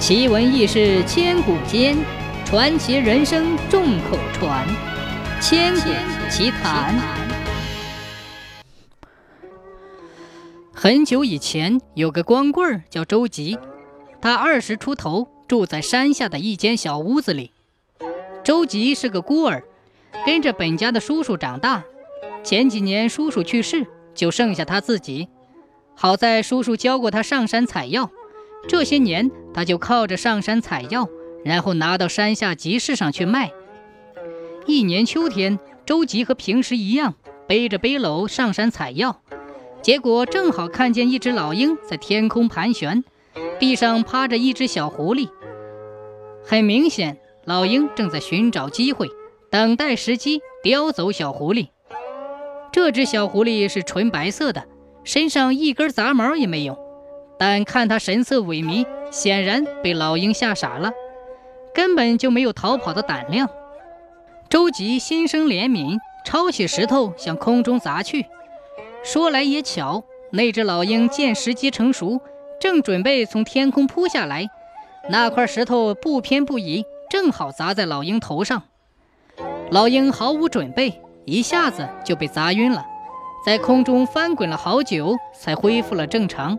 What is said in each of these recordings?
奇闻异事千古间，传奇人生众口传。千古奇谈。很久以前，有个光棍叫周吉，他二十出头，住在山下的一间小屋子里。周吉是个孤儿，跟着本家的叔叔长大。前几年叔叔去世，就剩下他自己。好在叔叔教过他上山采药，这些年他就靠着上山采药，然后拿到山下集市上去卖。一年秋天，周吉和平时一样，背着背篓上山采药，结果正好看见一只老鹰在天空盘旋，地上趴着一只小狐狸。很明显，老鹰正在寻找机会，等待时机叼走小狐狸。这只小狐狸是纯白色的，身上一根杂毛也没有。但看它神色萎靡，显然被老鹰吓傻了，根本就没有逃跑的胆量。周吉心生怜悯，抄起石头向空中砸去。说来也巧，那只老鹰见时机成熟，正准备从天空扑下来，那块石头不偏不倚，正好砸在老鹰头上。老鹰毫无准备。一下子就被砸晕了，在空中翻滚了好久，才恢复了正常。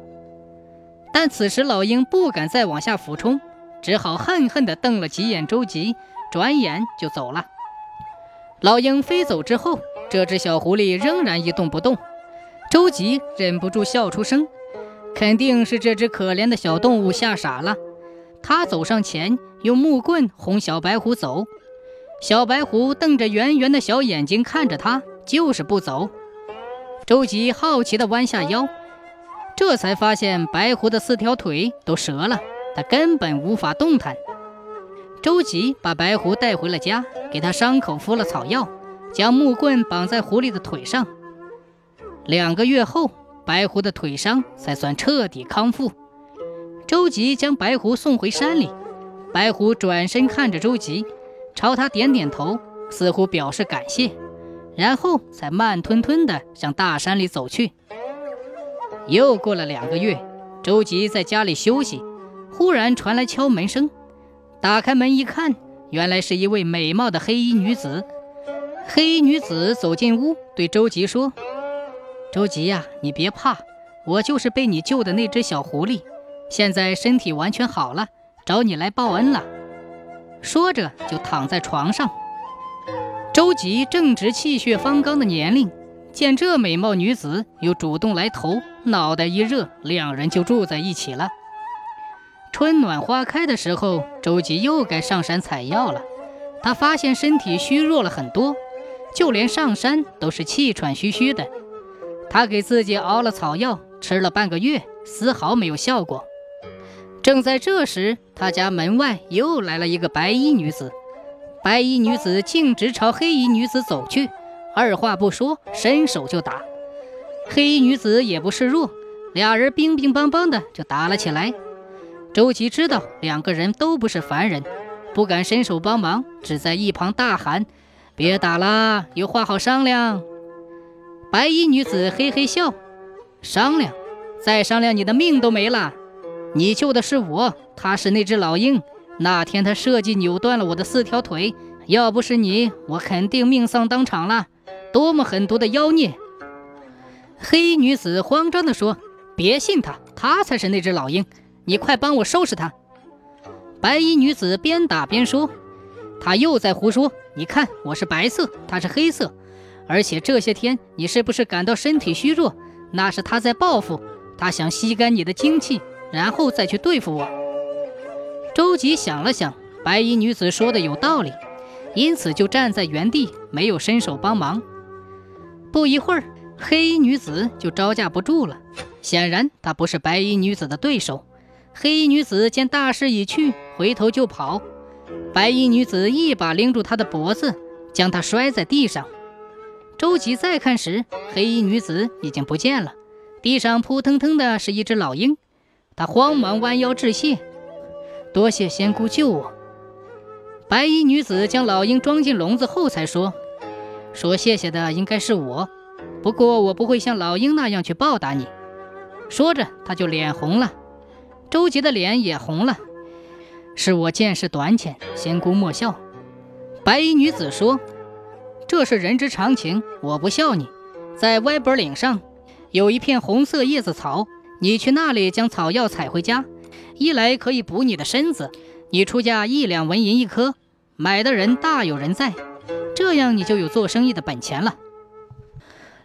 但此时老鹰不敢再往下俯冲，只好恨恨地瞪了几眼周吉，转眼就走了。老鹰飞走之后，这只小狐狸仍然一动不动。周吉忍不住笑出声，肯定是这只可怜的小动物吓傻了。他走上前，用木棍哄小白狐走。小白狐瞪着圆圆的小眼睛看着他，就是不走。周吉好奇地弯下腰，这才发现白狐的四条腿都折了，它根本无法动弹。周吉把白狐带回了家，给它伤口敷了草药，将木棍绑在狐狸的腿上。两个月后，白狐的腿伤才算彻底康复。周吉将白狐送回山里，白狐转身看着周吉。朝他点点头，似乎表示感谢，然后才慢吞吞地向大山里走去。又过了两个月，周吉在家里休息，忽然传来敲门声。打开门一看，原来是一位美貌的黑衣女子。黑衣女子走进屋，对周吉说：“周吉呀，你别怕，我就是被你救的那只小狐狸，现在身体完全好了，找你来报恩了。”说着，就躺在床上。周吉正值气血方刚的年龄，见这美貌女子又主动来投，脑袋一热，两人就住在一起了。春暖花开的时候，周吉又该上山采药了。他发现身体虚弱了很多，就连上山都是气喘吁吁的。他给自己熬了草药，吃了半个月，丝毫没有效果。正在这时，他家门外又来了一个白衣女子。白衣女子径直朝黑衣女子走去，二话不说，伸手就打。黑衣女子也不示弱，俩人乒乒乓乓的就打了起来。周琦知道两个人都不是凡人，不敢伸手帮忙，只在一旁大喊：“别打了，有话好商量。”白衣女子嘿嘿笑：“商量？再商量，你的命都没了。”你救的是我，他是那只老鹰。那天他设计扭断了我的四条腿，要不是你，我肯定命丧当场了。多么狠毒的妖孽！黑衣女子慌张地说：“别信他，他才是那只老鹰。你快帮我收拾他。”白衣女子边打边说：“他又在胡说。你看，我是白色，他是黑色，而且这些天你是不是感到身体虚弱？那是他在报复，他想吸干你的精气。”然后再去对付我。周吉想了想，白衣女子说的有道理，因此就站在原地，没有伸手帮忙。不一会儿，黑衣女子就招架不住了，显然她不是白衣女子的对手。黑衣女子见大势已去，回头就跑。白衣女子一把拎住她的脖子，将她摔在地上。周吉再看时，黑衣女子已经不见了，地上扑腾腾的是一只老鹰。他慌忙弯腰致谢，多谢仙姑救我。白衣女子将老鹰装进笼子后，才说：“说谢谢的应该是我，不过我不会像老鹰那样去报答你。”说着，他就脸红了。周杰的脸也红了。是我见识短浅，仙姑莫笑。”白衣女子说：“这是人之常情，我不笑你。在歪脖岭上有一片红色叶子草，你去那里将草药采回家，一来可以补你的身子，你出价一两纹银一颗，买的人大有人在，这样你就有做生意的本钱了。”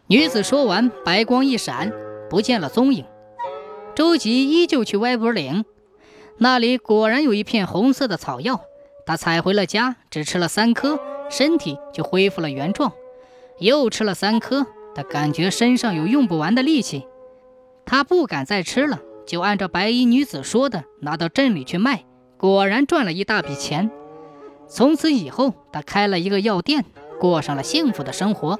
女子说完，白光一闪，不见了踪影。周吉依旧去歪脖岭，那里果然有一片红色的草药。他采回了家，只吃了三颗，身体就恢复了原状。又吃了三颗，他感觉身上有用不完的力气。他不敢再吃了，就按照白衣女子说的，拿到镇里去卖。果然赚了一大笔钱。从此以后，他开了一个药店，过上了幸福的生活。